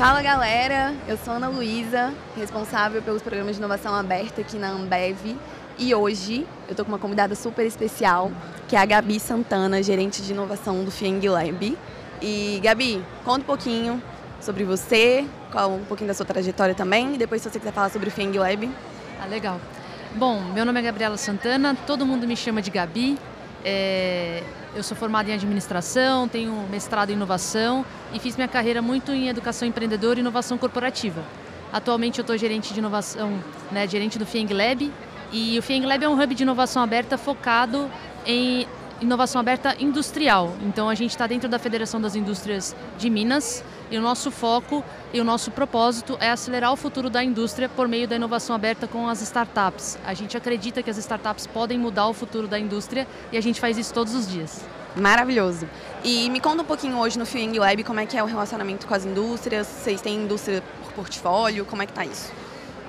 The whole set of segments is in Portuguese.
Fala galera, eu sou Ana Luísa, responsável pelos programas de inovação aberta aqui na Ambev. E hoje eu tô com uma convidada super especial, que é a Gabi Santana, gerente de inovação do Fieng Lab. E Gabi, conta um pouquinho sobre você, qual um pouquinho da sua trajetória também, e depois se você quiser falar sobre o Fieng Lab. Ah, legal. Bom, meu nome é Gabriela Santana, todo mundo me chama de Gabi. É, eu sou formada em administração, tenho mestrado em inovação e fiz minha carreira muito em educação empreendedora e inovação corporativa. Atualmente eu estou gerente de inovação, né, gerente do Fieng Lab e o Fieng Lab é um hub de inovação aberta focado em inovação aberta industrial. Então a gente está dentro da Federação das Indústrias de Minas e o nosso foco e o nosso propósito é acelerar o futuro da indústria por meio da inovação aberta com as startups. A gente acredita que as startups podem mudar o futuro da indústria e a gente faz isso todos os dias. Maravilhoso. E me conta um pouquinho hoje no Fieng Lab como é que é o relacionamento com as indústrias, vocês têm indústria por portfólio, como é que está isso?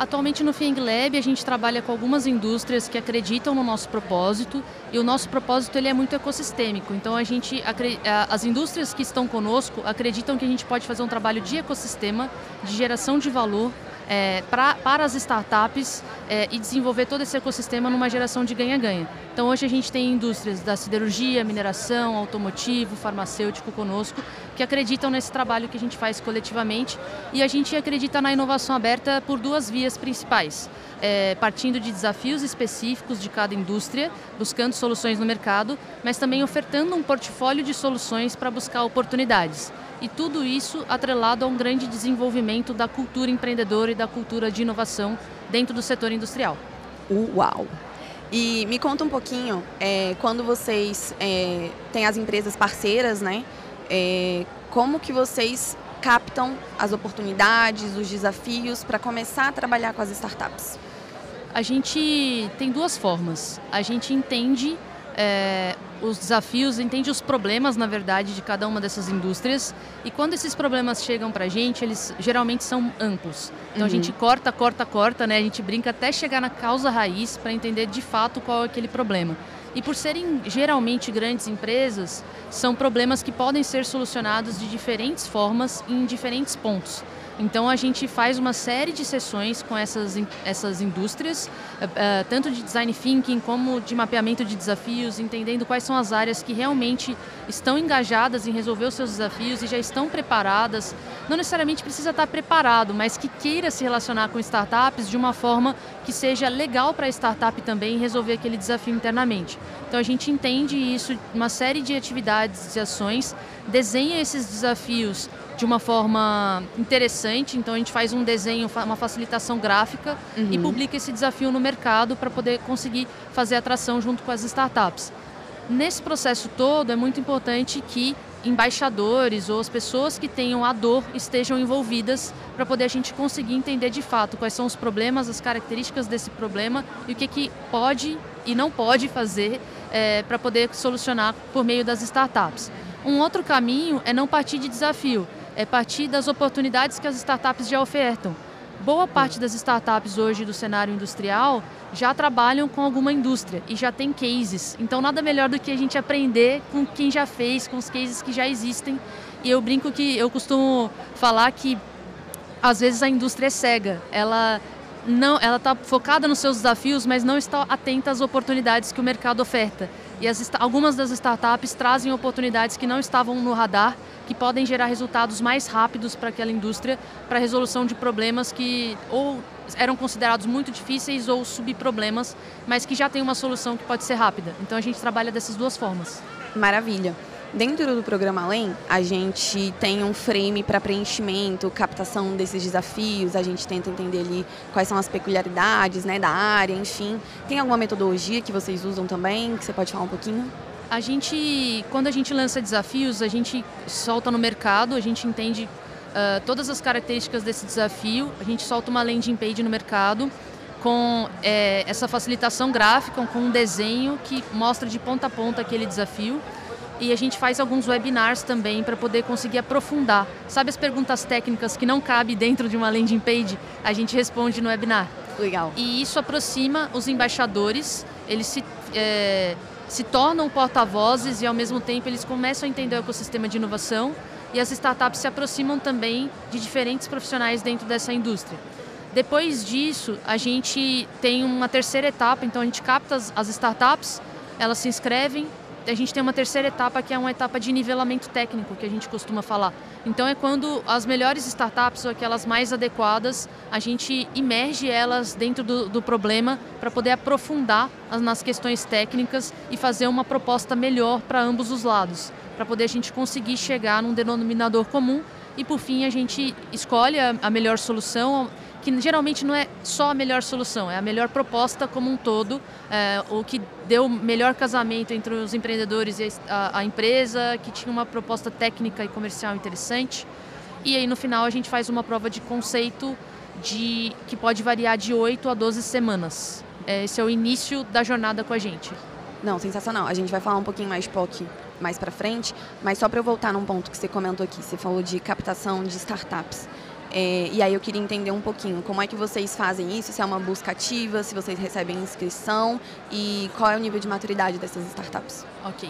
Atualmente no Fieng Lab a gente trabalha com algumas indústrias que acreditam no nosso propósito e o nosso propósito ele é muito ecossistêmico. Então a gente as indústrias que estão conosco acreditam que a gente pode fazer um trabalho de ecossistema, de geração de valor é, pra, para as startups é, e desenvolver todo esse ecossistema numa geração de ganha-ganha. Então hoje a gente tem indústrias da siderurgia, mineração, automotivo, farmacêutico conosco, que acreditam nesse trabalho que a gente faz coletivamente e a gente acredita na inovação aberta por duas vias principais. É, partindo de desafios específicos de cada indústria, buscando soluções no mercado, mas também ofertando um portfólio de soluções para buscar oportunidades e tudo isso atrelado a um grande desenvolvimento da cultura empreendedora e da cultura de inovação dentro do setor industrial. Uau! E me conta um pouquinho, é, quando vocês é, têm as empresas parceiras, né? É, como que vocês captam as oportunidades, os desafios para começar a trabalhar com as startups? A gente tem duas formas. A gente entende é, os desafios, entende os problemas, na verdade, de cada uma dessas indústrias. E quando esses problemas chegam para a gente, eles geralmente são amplos. Então uhum. a gente corta, corta, corta, né? A gente brinca até chegar na causa raiz para entender de fato qual é aquele problema. E por serem geralmente grandes empresas, são problemas que podem ser solucionados de diferentes formas em diferentes pontos. Então a gente faz uma série de sessões com essas, essas indústrias, uh, tanto de design thinking como de mapeamento de desafios, entendendo quais são as áreas que realmente estão engajadas em resolver os seus desafios e já estão preparadas. Não necessariamente precisa estar preparado, mas que queira se relacionar com startups de uma forma que seja legal para a startup também resolver aquele desafio internamente. Então a gente entende isso, uma série de atividades e ações, desenha esses desafios de uma forma interessante. Então a gente faz um desenho, uma facilitação gráfica uhum. e publica esse desafio no mercado para poder conseguir fazer atração junto com as startups. Nesse processo todo é muito importante que embaixadores ou as pessoas que tenham a dor estejam envolvidas para poder a gente conseguir entender de fato quais são os problemas, as características desse problema e o que, que pode e não pode fazer é, para poder solucionar por meio das startups. Um outro caminho é não partir de desafio, é partir das oportunidades que as startups já ofertam. Boa parte das startups hoje do cenário industrial já trabalham com alguma indústria e já tem cases. Então nada melhor do que a gente aprender com quem já fez, com os cases que já existem. E eu brinco que eu costumo falar que às vezes a indústria é cega. Ela não, ela está focada nos seus desafios, mas não está atenta às oportunidades que o mercado oferta. E as, algumas das startups trazem oportunidades que não estavam no radar que podem gerar resultados mais rápidos para aquela indústria, para a resolução de problemas que ou eram considerados muito difíceis ou subproblemas, mas que já tem uma solução que pode ser rápida. Então a gente trabalha dessas duas formas. Maravilha. Dentro do programa Além, a gente tem um frame para preenchimento, captação desses desafios, a gente tenta entender ali quais são as peculiaridades né, da área, enfim. Tem alguma metodologia que vocês usam também, que você pode falar um pouquinho? A gente, quando a gente lança desafios, a gente solta no mercado, a gente entende uh, todas as características desse desafio, a gente solta uma landing page no mercado com é, essa facilitação gráfica, com um desenho que mostra de ponta a ponta aquele desafio. E a gente faz alguns webinars também para poder conseguir aprofundar. Sabe as perguntas técnicas que não cabe dentro de uma landing page? A gente responde no webinar. Legal. E isso aproxima os embaixadores, eles se é, se tornam porta-vozes e ao mesmo tempo eles começam a entender o ecossistema de inovação e as startups se aproximam também de diferentes profissionais dentro dessa indústria. Depois disso, a gente tem uma terceira etapa, então a gente capta as, startups, elas se inscrevem, a gente tem uma terceira etapa que é uma etapa de nivelamento técnico, que a gente costuma falar. Então é quando as melhores startups ou aquelas mais adequadas, a gente imerge elas dentro do, do problema para poder aprofundar as, nas questões técnicas e fazer uma proposta melhor para ambos os lados, para poder a gente conseguir chegar num denominador comum e por fim a gente escolhe a, a melhor solução que geralmente não é só a melhor solução, é a melhor proposta como um todo, é, o que deu melhor casamento entre os empreendedores e a, a, empresa, que tinha uma proposta técnica e comercial interessante. E aí no final a gente faz uma prova de conceito de que pode variar de 8 a 12 semanas. É, esse é o início da jornada com a gente. Não, sensacional. A gente vai falar um pouquinho mais POC mais para frente, mas só para eu voltar num ponto que você comentou aqui, você falou de captação de startups. É, e aí eu queria entender um pouquinho como é que vocês fazem isso, se é uma busca ativa, se vocês recebem inscrição e qual é o nível de maturidade dessas startups. Ok.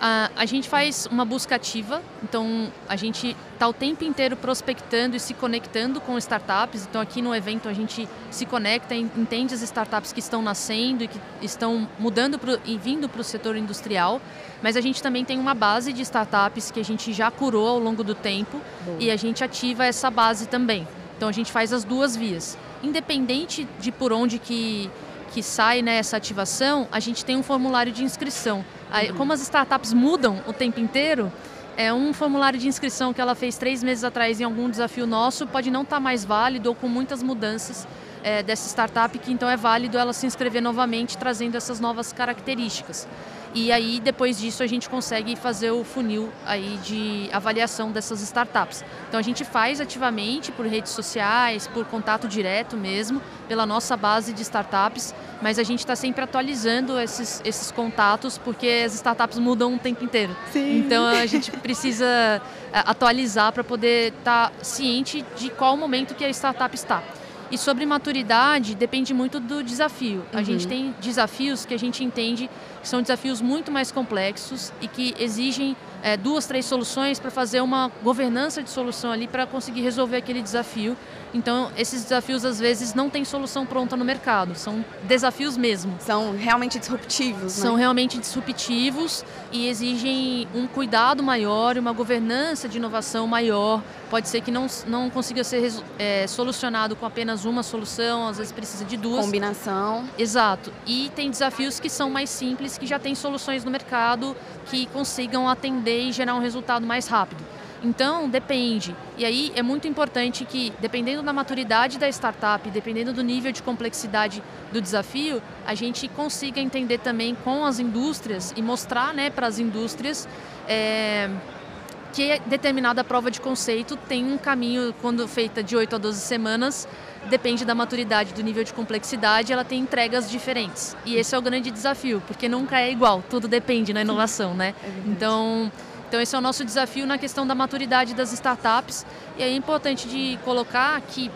A, a gente faz uma busca ativa, então a gente está o tempo inteiro prospectando e se conectando com startups. Então aqui no evento a gente se conecta, entende as startups que estão nascendo e que estão mudando pro, e vindo para o setor industrial. Mas a gente também tem uma base de startups que a gente já curou ao longo do tempo Boa. e a gente ativa essa base também. Então a gente faz as duas vias. Independente de por onde que que sai nessa ativação, a gente tem um formulário de inscrição. Como as startups mudam o tempo inteiro, é um formulário de inscrição que ela fez três meses atrás em algum desafio nosso pode não estar tá mais válido ou com muitas mudanças é, dessa startup, que então é válido ela se inscrever novamente, trazendo essas novas características. E aí, depois disso, a gente consegue fazer o funil aí de avaliação dessas startups. Então, a gente faz ativamente por redes sociais, por contato direto mesmo, pela nossa base de startups, mas a gente está sempre atualizando esses, esses contatos, porque as startups mudam o tempo inteiro. Sim. Então, a gente precisa é, atualizar para poder estar tá ciente de qual momento que a startup está. E sobre maturidade, depende muito do desafio. Uhum. A gente uhum. tem desafios que a gente entende que são desafios muito mais complexos e que exigem é, duas, três soluções para fazer uma governança de solução ali para conseguir resolver aquele desafio. Então, esses desafios às vezes não têm solução pronta no mercado, são desafios mesmo. São realmente disruptivos, né? São realmente disruptivos e exigem um cuidado maior, uma governança de inovação maior. Pode ser que não, não consiga ser é, solucionado com apenas uma solução, às vezes precisa de duas. Combinação. Exato. E tem desafios que são mais simples, que já têm soluções no mercado que consigam atender e gerar um resultado mais rápido. Então, depende. E aí é muito importante que, dependendo da maturidade da startup, dependendo do nível de complexidade do desafio, a gente consiga entender também com as indústrias e mostrar né, para as indústrias é, que determinada prova de conceito tem um caminho, quando feita de 8 a 12 semanas, depende da maturidade, do nível de complexidade, ela tem entregas diferentes. E esse é o grande desafio, porque nunca é igual, tudo depende na inovação, né? É então, então esse é o nosso desafio na questão da maturidade das startups. E é importante de colocar que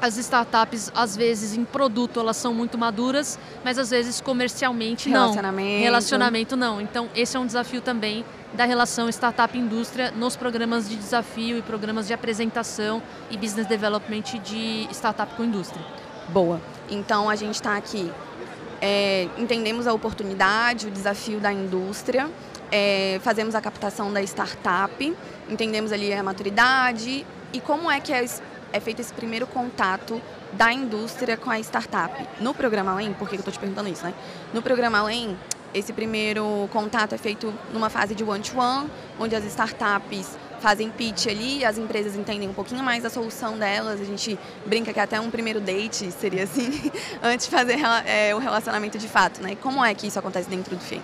as startups, às vezes, em produto, elas são muito maduras, mas às vezes comercialmente não. Relacionamento. Relacionamento não. Então, esse é um desafio também da relação startup-indústria nos programas de desafio e programas de apresentação e business development de startup com indústria. Boa. Então a gente está aqui, é, entendemos a oportunidade, o desafio da indústria, é, fazemos a captação da startup, entendemos ali a maturidade e como é que é, é feito esse primeiro contato da indústria com a startup. No programa Além, por que eu estou te perguntando isso, né? No programa Além, esse primeiro contato é feito numa fase de one-to-one, -one, onde as startups fazem pitch ali, as empresas entendem um pouquinho mais a solução delas, a gente brinca que até um primeiro date seria assim, antes de fazer é, o relacionamento de fato, né? Como é que isso acontece dentro do Fake?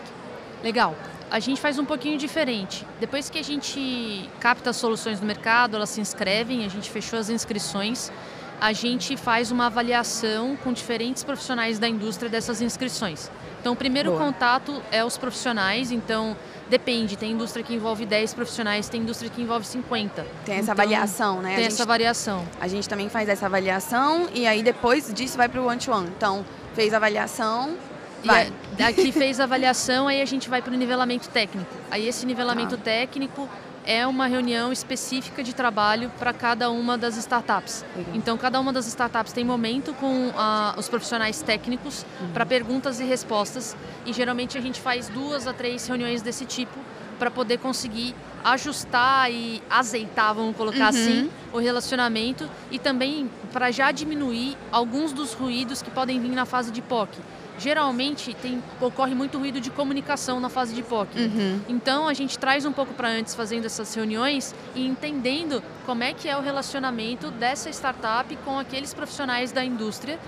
Legal. A gente faz um pouquinho diferente. Depois que a gente capta as soluções no mercado, elas se inscrevem, a gente fechou as inscrições, a gente faz uma avaliação com diferentes profissionais da indústria dessas inscrições. Então, o primeiro Boa. contato é os profissionais, então depende, tem indústria que envolve 10 profissionais, tem indústria que envolve 50. Tem essa então, variação, né? Tem essa variação. A gente também faz essa avaliação e aí depois disso vai para o one-to-one. Então, fez a avaliação, Vai. E aqui fez a avaliação, aí a gente vai para o nivelamento técnico. Aí esse nivelamento Tá. técnico é uma reunião específica de trabalho para cada uma das startups. Legal. Então, cada uma das startups tem momento com ah, os profissionais técnicos para perguntas e respostas. E geralmente a gente faz duas a três reuniões desse tipo para poder conseguir ajustar e azeitar, vamos colocar Uhum. assim, o relacionamento e também para já diminuir alguns dos ruídos que podem vir na fase de POC. Geralmente tem, ocorre muito ruído de comunicação na fase de POC. Uhum. Então a gente traz um pouco para antes fazendo essas reuniões e entendendo como é que é o relacionamento dessa startup com aqueles profissionais da indústria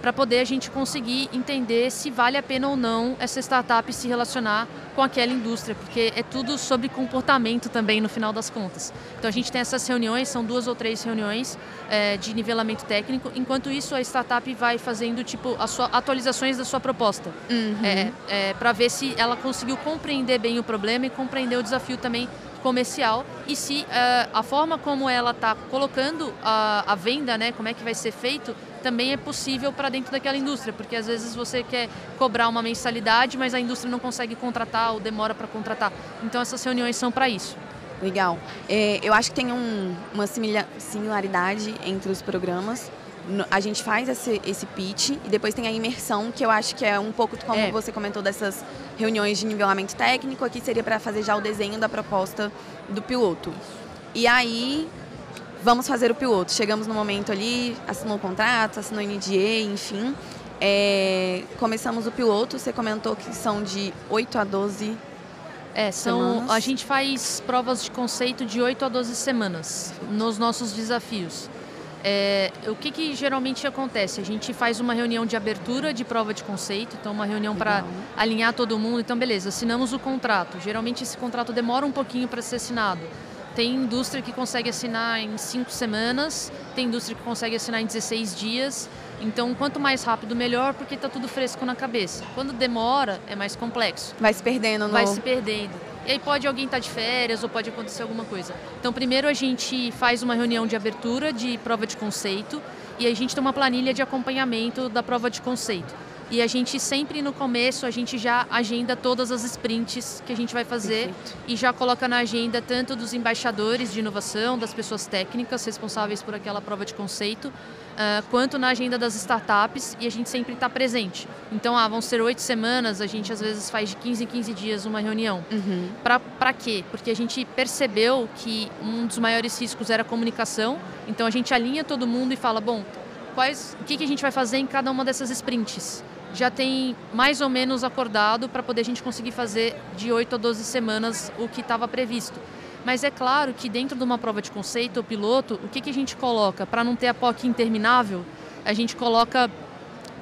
para poder a gente conseguir entender se vale a pena ou não essa startup se relacionar com aquela indústria, porque é tudo sobre comportamento também no final das contas. Então a gente tem essas reuniões, são duas ou três reuniões eh, de nivelamento técnico. Enquanto isso a startup vai fazendo tipo as sua, atualizações da sua proposta, Uhum. para ver se ela conseguiu compreender bem o problema e compreender o desafio também comercial e se eh, a forma como ela está colocando a, a venda, né, como é que vai ser feito, também é possível para dentro daquela indústria, porque às vezes você quer cobrar uma mensalidade, mas a indústria não consegue contratar ou demora para contratar. Então essas reuniões são para isso. Legal. É, eu acho que tem um- uma simila- similaridade entre os programas. A gente faz esse, esse pitch e depois tem a imersão, que eu acho que é um pouco como É. você comentou dessas reuniões de nivelamento técnico. Aqui seria para fazer já o desenho da proposta do piloto. E aí, vamos fazer o piloto. Chegamos no momento ali, assinou o contrato, assinou o NDA, enfim. É, começamos o piloto, você comentou que são de 8 a 12 É, são, Semanas. a gente faz provas de conceito de 8 a 12 semanas nos nossos desafios. É, o que, que geralmente acontece? A gente faz uma reunião de abertura de prova de conceito, então uma reunião para alinhar todo mundo. Então, beleza, assinamos o contrato. Geralmente esse contrato demora um pouquinho para ser assinado. Tem indústria que consegue assinar em 5 semanas, tem indústria que consegue assinar em 16 dias. Então, quanto mais rápido, melhor, porque está tudo fresco na cabeça. Quando demora, é mais complexo vai se perdendo no... vai se perdendo. E aí pode alguém estar de férias ou pode acontecer alguma coisa. Então, primeiro a gente faz uma reunião de abertura de prova de conceito e a gente tem uma planilha de acompanhamento da prova de conceito. E a gente sempre no começo a gente já agenda todas as sprints que a gente vai fazer Perfeito. e já coloca na agenda tanto dos embaixadores de inovação, das pessoas técnicas responsáveis por aquela prova de conceito, ah, quanto na agenda das startups e a gente sempre está presente. Então, ah, vão ser oito semanas, a gente às vezes faz de 15 em 15 dias uma reunião. Uhum. Para quê? Porque a gente percebeu que um dos maiores riscos era a comunicação, então a gente alinha todo mundo e fala, bom, quais, o que, que a gente vai fazer em cada uma dessas sprints? Já tem mais ou menos acordado para poder a gente conseguir fazer de 8 a 12 semanas o que estava previsto. Mas é claro que dentro de uma prova de conceito ou piloto, o que, que a gente coloca? Para não ter a POC interminável, a gente coloca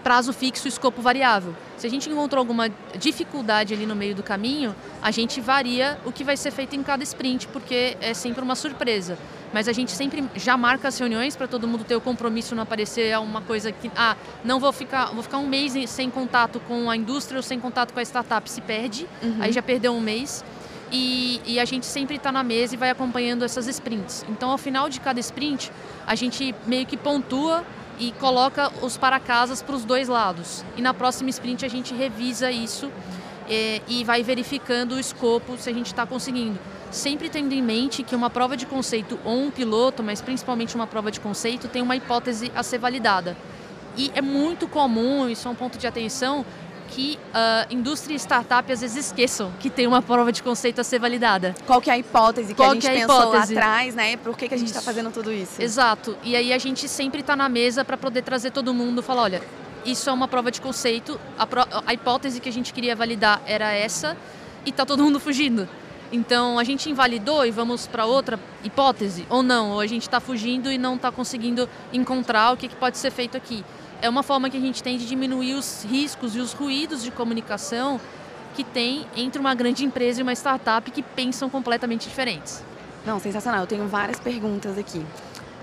prazo fixo e escopo variável. Se a gente encontrou alguma dificuldade ali no meio do caminho, a gente varia o que vai ser feito em cada sprint, porque é sempre uma surpresa. Mas a gente sempre já marca as reuniões para todo mundo ter o compromisso, não aparecer uma coisa que, ah, não vou ficar, vou ficar um mês em- sem contato com a indústria ou sem contato com a startup, se perde, aí já perdeu um mês. E, e a gente sempre está na mesa e vai acompanhando essas sprints. Então, ao final de cada sprint, a gente meio que pontua e coloca os para-casas para os dois lados. E na próxima sprint a gente revisa isso eh, e vai verificando o escopo se a gente está conseguindo. Sempre tendo em mente que uma prova de conceito ou um piloto, mas principalmente uma prova de conceito, tem uma hipótese a ser validada. E é muito comum, isso é um ponto de atenção, que a indústria e startup às vezes esqueçam que tem uma prova de conceito a ser validada. Qual que é a hipótese que Qual a gente que é a pensou hipótese? lá atrás, né? Por que, que a gente está fazendo tudo isso? Exato. E aí a gente sempre está na mesa para poder trazer todo mundo e falar, olha, isso é uma prova de conceito, a, pro- a hipótese que a gente queria validar era essa e tá todo mundo fugindo. Então a gente invalidou e vamos para outra hipótese ou não, ou a gente está fugindo e não está conseguindo encontrar o que, que pode ser feito aqui. É uma forma que a gente tem de diminuir os riscos e os ruídos de comunicação que tem entre uma grande empresa e uma startup que pensam completamente diferentes. Não, sensacional. Eu tenho várias perguntas aqui.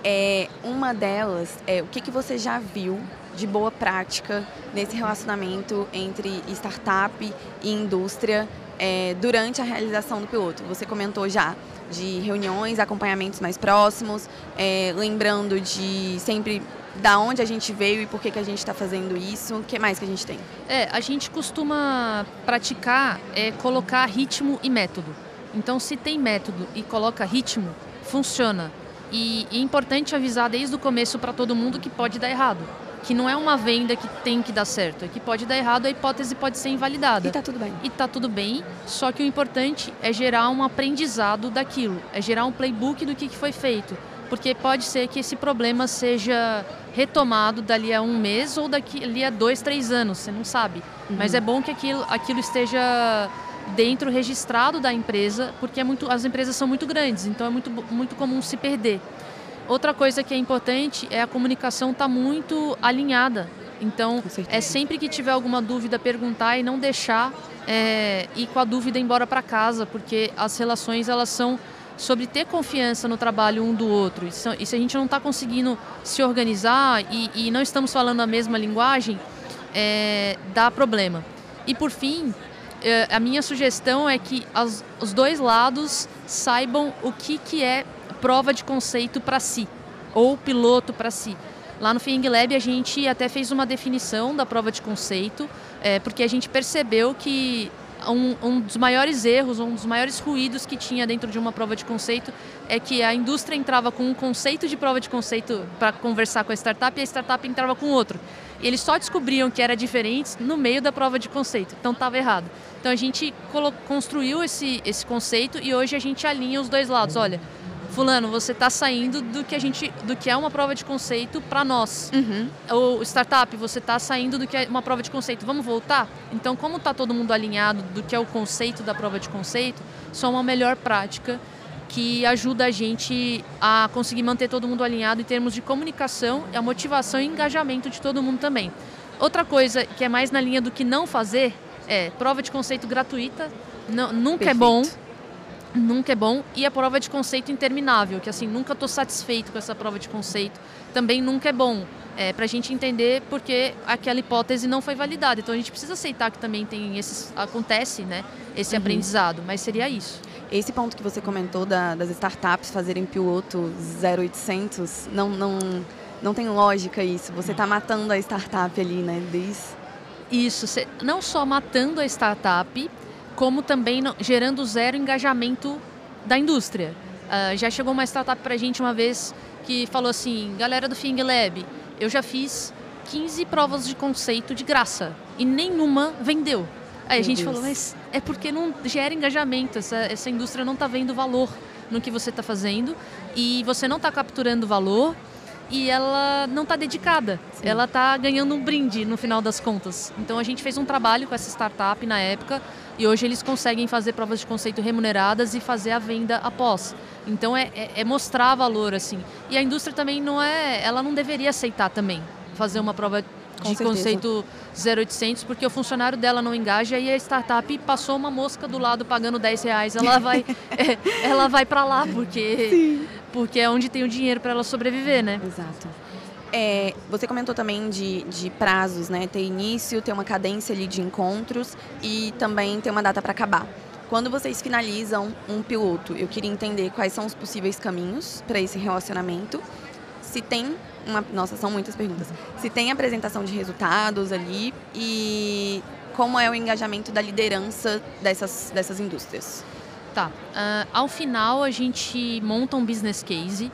É, uma delas é o que, que você já viu de boa prática nesse relacionamento entre startup e indústria é, durante a realização do piloto? Você comentou já de reuniões, acompanhamentos mais próximos, é, lembrando de sempre da onde a gente veio e por que, que a gente está fazendo isso. O que mais que a gente tem? É, a gente costuma praticar é colocar ritmo e método. Então, se tem método e coloca ritmo, funciona. E, é importante avisar desde o começo para todo mundo que pode dar errado. Que não é uma venda que tem que dar certo, é que pode dar errado, a hipótese pode ser invalidada. E tá tudo bem. E tá tudo bem, só que o importante é gerar um aprendizado daquilo, é gerar um playbook do que, que foi feito. Porque pode ser que esse problema seja retomado dali a um mês ou daqui a dois, três anos, você não sabe. Uhum. Mas é bom que aquilo, aquilo esteja dentro registrado da empresa, porque é muito, as empresas são muito grandes, então é muito, muito comum se perder. Outra coisa que é importante é a comunicação estar tá muito alinhada. Então, é sempre que tiver alguma dúvida, perguntar e não deixar é, ir com a dúvida embora para casa, porque as relações elas são sobre ter confiança no trabalho um do outro. E se, a gente não está conseguindo se organizar e, e, não estamos falando a mesma linguagem, é, dá problema. E por fim, é, a minha sugestão é que as, os dois lados saibam o que, que é prova de conceito para si, ou piloto para si. Lá no Fing Lab a gente até fez uma definição da prova de conceito, é, porque a gente percebeu que um, um, dos maiores erros, um dos maiores ruídos que tinha dentro de uma prova de conceito é que a indústria entrava com um conceito de prova de conceito para conversar com a startup e a startup entrava com outro. E eles só descobriam que era diferente no meio da prova de conceito, então estava errado. Então a gente construiu esse, esse conceito e hoje a gente alinha os dois lados. Olha, fulano, você está saindo do que a gente, do que é uma prova de conceito para nós. Uhum. Ou startup, você está saindo do que é uma prova de conceito. Vamos voltar? Então, como está todo mundo alinhado do que é o conceito da prova de conceito, só uma melhor prática que ajuda a gente a conseguir manter todo mundo alinhado em termos de comunicação, a motivação e engajamento de todo mundo também. Outra coisa que é mais na linha do que não fazer é, prova de conceito gratuita, não, nunca é Perfeito. é bom. Nunca é bom. E a prova de conceito interminável, que assim, nunca estou satisfeito com essa prova de conceito, também nunca é bom. É, para a gente entender porque aquela hipótese não foi validada. Então a gente precisa aceitar que também tem esses, acontece né, esse uhum. aprendizado, mas seria isso. Esse ponto que você comentou da, das startups fazerem piloto 0800, não, não, não tem lógica isso. Você está matando a startup ali, né? Desde isso, não só matando a startup, como também gerando zero engajamento da indústria. Uh, já chegou uma startup para a gente uma vez que falou assim, galera do Fing Lab, eu já fiz 15 provas de conceito de graça e nenhuma vendeu. Aí a gente Deus. falou, mas é porque não gera engajamento, essa, essa indústria não está vendo valor no que você está fazendo e você não está capturando valor e ela não está dedicada. Sim. Ela está ganhando um brinde no final das contas. Então a gente fez um trabalho com essa startup na época e hoje eles conseguem fazer provas de conceito remuneradas e fazer a venda após. Então é, é, é mostrar valor assim. E a indústria também não é, ela não deveria aceitar também fazer uma prova de conceito 0800 porque o funcionário dela não engaja e a startup passou uma mosca do lado pagando 10 reais ela vai é, ela vai para lá porque Sim porque é onde tem o dinheiro para ela sobreviver, né? Exato. É, você comentou também de, de prazos, né? Ter início, ter uma cadência ali de encontros e também ter uma data para acabar. Quando vocês finalizam um piloto, eu queria entender quais são os possíveis caminhos para esse relacionamento. Se tem uma, nossa, são muitas perguntas. Se tem apresentação de resultados ali e como é o engajamento da liderança dessas, dessas indústrias. Tá. Uh, ao final, a gente monta um business case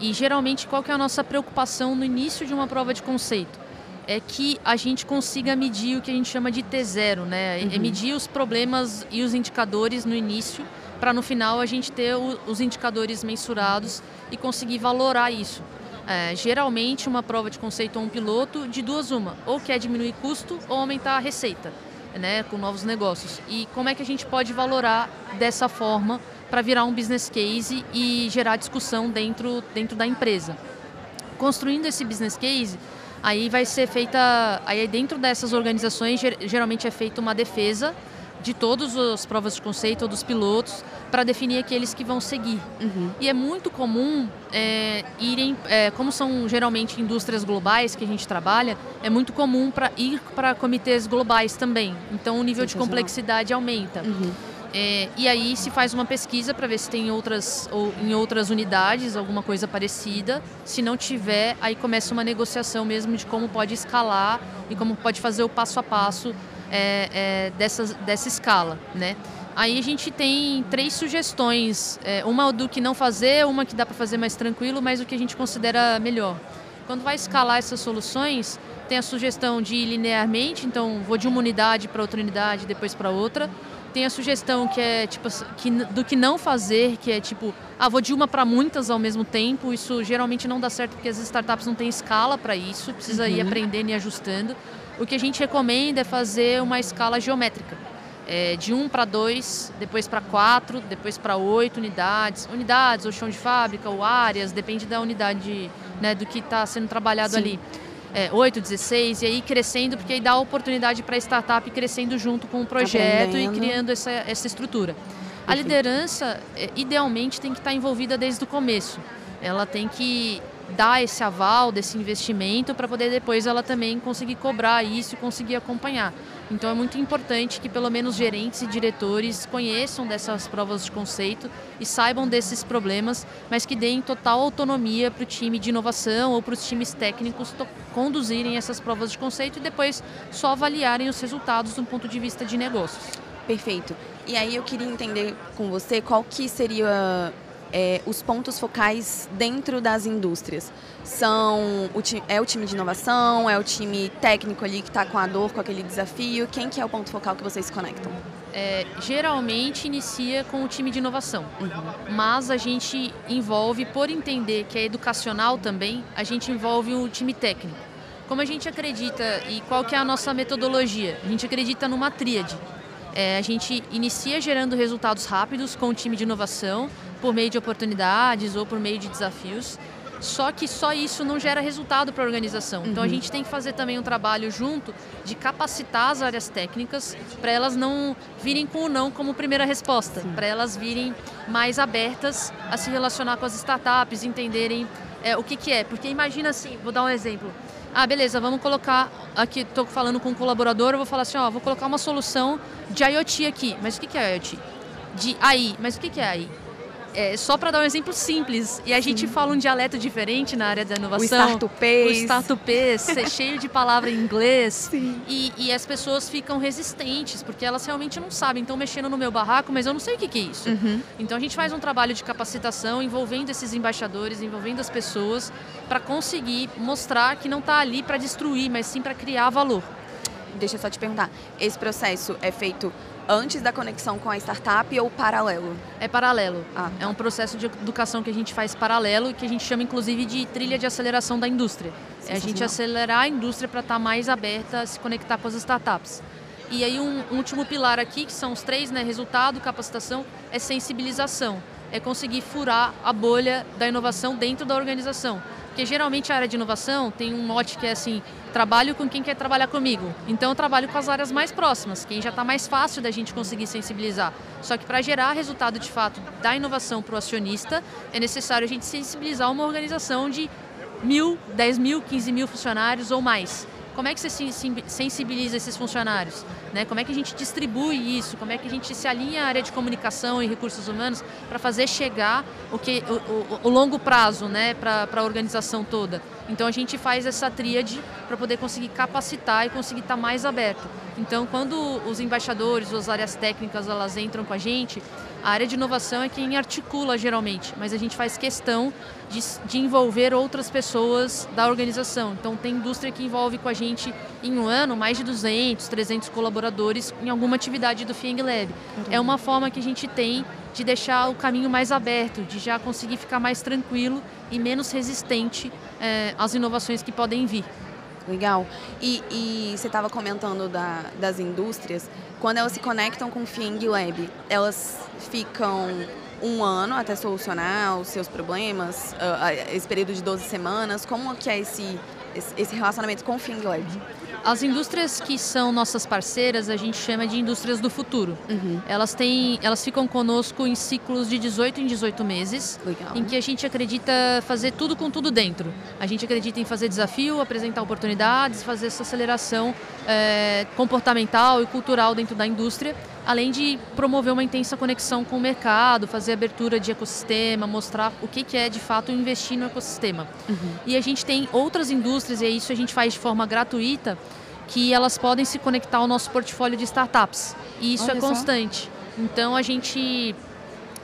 e geralmente qual que é a nossa preocupação no início de uma prova de conceito? É que a gente consiga medir o que a gente chama de T0, né? É uhum. É medir os problemas e os indicadores no início, para no final a gente ter o, os indicadores mensurados e conseguir valorar isso. É, geralmente, uma prova de conceito ou um piloto, de duas uma, ou quer diminuir custo ou aumentar a receita né, com novos negócios. E como é que a gente pode valorar dessa forma para virar um business case e gerar discussão dentro, dentro da empresa. Construindo esse business case, aí vai ser feita, aí dentro dessas organizações geralmente é feita uma defesa de todas as provas de conceito ou dos pilotos para definir aqueles que vão seguir. Uhum. E é muito comum é, irem, é, como são geralmente indústrias globais que a gente trabalha, é muito comum para ir para comitês globais também. Então o nível de complexidade aumenta. Uhum. É, e aí se faz uma pesquisa para ver se tem outras ou em outras unidades alguma coisa parecida. Se não tiver, aí começa uma negociação mesmo de como pode escalar e como pode fazer o passo a passo é, é, dessa, dessa escala, né? Aí a gente tem três sugestões, é, uma do que não fazer, uma que dá para fazer mais tranquilo, mas o que a gente considera melhor. Quando vai escalar essas soluções, tem a sugestão de ir linearmente, então vou de uma unidade para outra unidade, depois para outra. Tem a sugestão que é tipo que, do que não fazer, que é tipo, ah, vou de uma para muitas ao mesmo tempo. Isso geralmente não dá certo porque as startups não têm escala para isso, precisa uhum. ir aprendendo e ajustando. O que a gente recomenda é fazer uma escala geométrica. É, de 1 para 2, depois para 4, depois para 8 unidades. Unidades, ou chão de fábrica, ou áreas, depende da unidade, né, do que está sendo trabalhado Sim. ali é, 8, 16, e aí crescendo, porque aí dá oportunidade para a startup crescendo junto com o projeto Aprendendo. e criando essa, essa estrutura. A liderança, é, idealmente, tem que estar envolvida desde o começo. Ela tem que dar esse aval desse investimento para poder depois ela também conseguir cobrar isso e conseguir acompanhar. Então é muito importante que pelo menos gerentes e diretores conheçam dessas provas de conceito e saibam desses problemas, mas que deem total autonomia para o time de inovação ou para os times técnicos conduzirem essas provas de conceito e depois só avaliarem os resultados do ponto de vista de negócios. Perfeito. E aí eu queria entender com você qual que seria é, os pontos focais dentro das indústrias? São o é o time de inovação, é o time técnico ali que está com a dor, com aquele desafio? Quem que é o ponto focal que vocês se conectam? É, geralmente inicia com o time de inovação, uhum. mas a gente envolve, por entender que é educacional também, a gente envolve o time técnico. Como a gente acredita e qual que é a nossa metodologia? A gente acredita numa tríade. É, a gente inicia gerando resultados rápidos com o time de inovação, por meio de oportunidades ou por meio de desafios. Só que só isso não gera resultado para a organização. Então a uhum. gente tem que fazer também um trabalho junto de capacitar as áreas técnicas para elas não virem com o não como primeira resposta, para elas virem mais abertas a se relacionar com as startups, entenderem é, o que, que é. Porque imagina assim, vou dar um exemplo. Ah, beleza, vamos colocar aqui, estou falando com um colaborador, eu vou falar assim, ó, vou colocar uma solução de IoT aqui. Mas o que, que é IoT? De AI, mas o que, que é AI? É, só para dar um exemplo simples, e a Sim. gente fala um dialeto diferente na área da inovação. O startupês. O startupês, cheio de palavra em inglês. E, e, as pessoas ficam resistentes, porque elas realmente não sabem. Estão mexendo no meu barraco, mas eu não sei o que, que é isso. Uhum. Então a gente faz um trabalho de capacitação envolvendo esses embaixadores, envolvendo as pessoas, para conseguir mostrar que não está ali para destruir, mas sim para criar valor. Deixa eu só te perguntar, esse processo é feito antes da conexão com a startup ou paralelo? É paralelo. Ah. É um processo de educação que a gente faz paralelo e que a gente chama inclusive de trilha de aceleração da indústria. É a gente acelerar a indústria para estar tá mais aberta a se conectar com as startups. E aí um, um último pilar aqui, que são os três, né? Resultado, capacitação, é sensibilização. É conseguir furar a bolha da inovação dentro da organização. Porque geralmente a área de inovação tem um mote que é assim, trabalho com quem quer trabalhar comigo. Então eu trabalho com as áreas mais próximas, quem já está mais fácil da gente conseguir sensibilizar. Só que para gerar resultado de fato da inovação para o acionista, é necessário a gente sensibilizar uma organização de mil, dez mil, quinze mil funcionários ou mais. Como é que você sensibiliza esses funcionários? Né? Como é que a gente distribui isso? Como é que a gente se alinha à área de comunicação e recursos humanos para fazer chegar o, que, o, o, o longo prazo né? para a organização toda? Então a gente faz essa tríade para poder conseguir capacitar e conseguir estar tá mais aberto. Então quando os embaixadores as áreas técnicas elas entram com a gente, a área de inovação é quem articula geralmente, mas a gente faz questão de, de, envolver outras pessoas da organização. Então tem indústria que envolve com a gente em um ano mais de 200, 300 colaboradores em alguma atividade do Fieng Lab. É uma forma que a gente tem de deixar o caminho mais aberto, de já conseguir ficar mais tranquilo e menos resistente é, às inovações que podem vir. Legal. E, e você estava comentando da, das indústrias, quando elas se conectam com o Fieng Lab, elas ficam um ano até solucionar os seus problemas, uh, esse período de 12 semanas, como que é esse, esse relacionamento com o Fieng Lab? As indústrias que são nossas parceiras, a gente chama de indústrias do futuro. Uhum. Elas têm, elas ficam conosco em ciclos de 18 em 18 meses, Legal. em que a gente acredita fazer tudo com tudo dentro. A gente acredita em fazer desafio, apresentar oportunidades, fazer essa aceleração é, comportamental e cultural dentro da indústria além de promover uma intensa conexão com o mercado, fazer abertura de ecossistema, mostrar o que, que é de fato investir no ecossistema. Uhum. E a gente tem outras indústrias, e isso a gente faz de forma gratuita, que elas podem se conectar ao nosso portfólio de startups. E isso Olha é constante. Só. Então a gente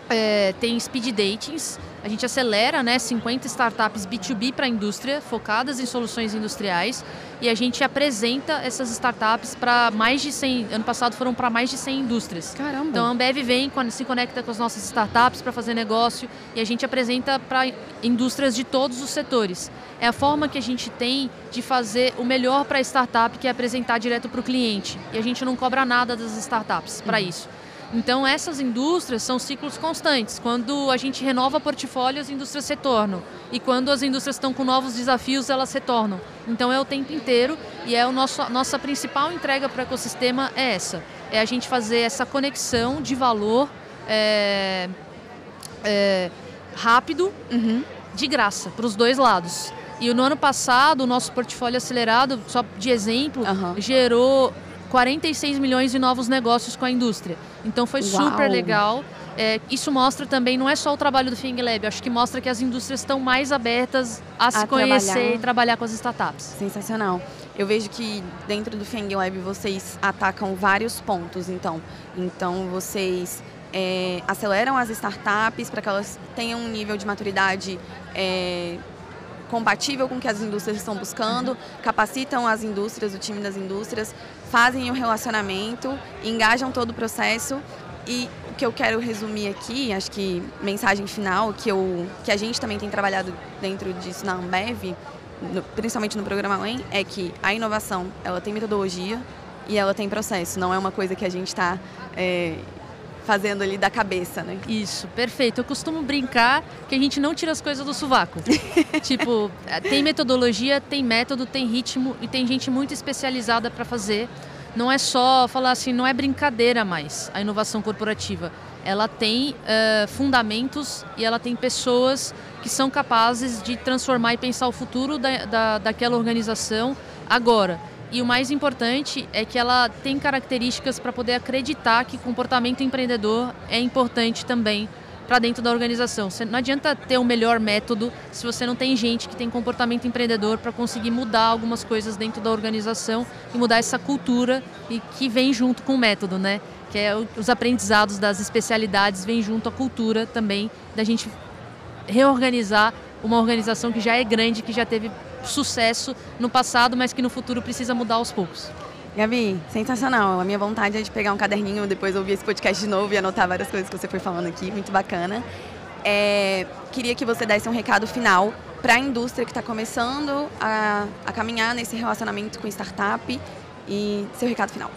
é, tem speed datings, a gente acelera né, 50 startups B2B para a indústria, focadas em soluções industriais, e a gente apresenta essas startups para mais de 100, ano passado foram para mais de 100 indústrias. Caramba! Então a Ambev vem, se conecta com as nossas startups para fazer negócio, e a gente apresenta para indústrias de todos os setores. É a forma que a gente tem de fazer o melhor para a startup, que é apresentar direto para o cliente. E a gente não cobra nada das startups para uhum. isso. Então, essas indústrias são ciclos constantes. Quando a gente renova portfólio, as indústrias retornam. E quando as indústrias estão com novos desafios, elas retornam. Então, é o tempo inteiro e é o nosso, nossa principal entrega para o ecossistema é essa. É a gente fazer essa conexão de valor é, é, rápido, uhum. de graça, para os dois lados. E no ano passado, o nosso portfólio acelerado, só de exemplo, uhum. gerou 46 milhões de novos negócios com a indústria. Então foi Uau. super legal. É, isso mostra também, não é só o trabalho do Fing Lab, acho que mostra que as indústrias estão mais abertas a, a se conhecer trabalhar. e trabalhar com as startups. Sensacional. Eu vejo que dentro do Fing Lab vocês atacam vários pontos, então. Então vocês é, aceleram as startups para que elas tenham um nível de maturidade é, compatível com o que as indústrias estão buscando, capacitam as indústrias, o time das indústrias, fazem o relacionamento, engajam todo o processo. E o que eu quero resumir aqui, acho que mensagem final, que, eu, que a gente também tem trabalhado dentro disso na Ambev, no, principalmente no programa LEM, é que a inovação ela tem metodologia e ela tem processo, não é uma coisa que a gente está é, fazendo ali da cabeça, né? Isso, perfeito. Eu costumo brincar que a gente não tira as coisas do sovaco. tipo, tem metodologia, tem método, tem ritmo e tem gente muito especializada para fazer. Não é só falar assim, não é brincadeira mais a inovação corporativa. Ela tem uh, fundamentos e ela tem pessoas que são capazes de transformar e pensar o futuro da, da, daquela organização agora. E o mais importante é que ela tem características para poder acreditar que comportamento empreendedor é importante também para dentro da organização. Você, não adianta ter o um melhor método se você não tem gente que tem comportamento empreendedor para conseguir mudar algumas coisas dentro da organização e mudar essa cultura e que vem junto com o método, né? Que é os aprendizados das especialidades vem junto à cultura também da gente reorganizar uma organização que já é grande, que já teve sucesso no passado, mas que no futuro precisa mudar aos poucos. Gabi, sensacional. A minha vontade é de pegar um caderninho, depois ouvir esse podcast de novo e anotar várias coisas que você foi falando aqui. Muito bacana. É, queria que você desse um recado final para a indústria que está começando a, a, caminhar nesse relacionamento com startup e seu recado final.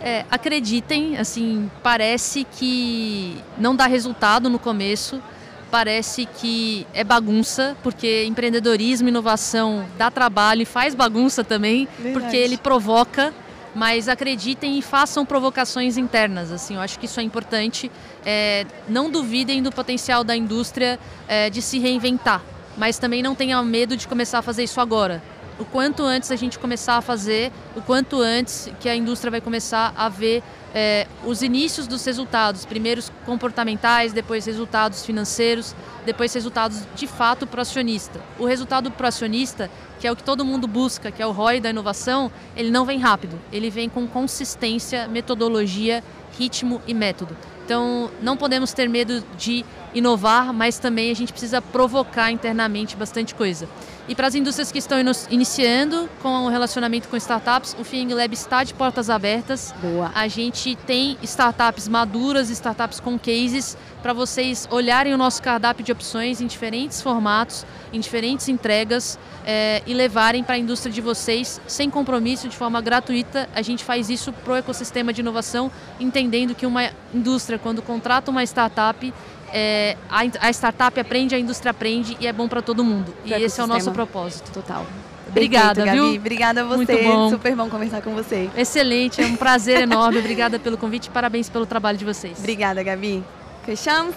É, acreditem, assim, parece que não dá resultado no começo, parece que é bagunça, porque empreendedorismo, inovação dá trabalho e faz bagunça também, Verdade. porque ele provoca, mas acreditem e façam provocações internas. Assim, eu acho que isso é importante. É, não duvidem do potencial da indústria é, de se reinventar, mas também não tenham medo de começar a fazer isso agora. O quanto antes a gente começar a fazer, o quanto antes que a indústria vai começar a ver é, os inícios dos resultados, primeiros comportamentais, depois resultados financeiros, depois resultados de fato para o acionista. O resultado para o acionista, que é o que todo mundo busca, que é o ROI da inovação, ele não vem rápido, ele vem com consistência, metodologia, ritmo e método. Então, não podemos ter medo de inovar, mas também a gente precisa provocar internamente bastante coisa. E para as indústrias que estão iniciando com o relacionamento com startups, o Fing Lab está de portas abertas. Boa. A gente tem startups maduras, startups com cases, para vocês olharem o nosso cardápio de opções em diferentes formatos, em diferentes entregas é, e levarem para a indústria de vocês sem compromisso, de forma gratuita. A gente faz isso para o ecossistema de inovação, entendendo que uma indústria, quando contrata uma startup, é, a, a, startup aprende, a indústria aprende e é bom para todo mundo. e esse é o nosso propósito. Total. Obrigada, Perfeito, viu? Gabi. Obrigada a você. Muito bom. Super bom conversar com você. Excelente, é um prazer enorme. Obrigada pelo convite e parabéns pelo trabalho de vocês. Obrigada, Gabi. Fechamos?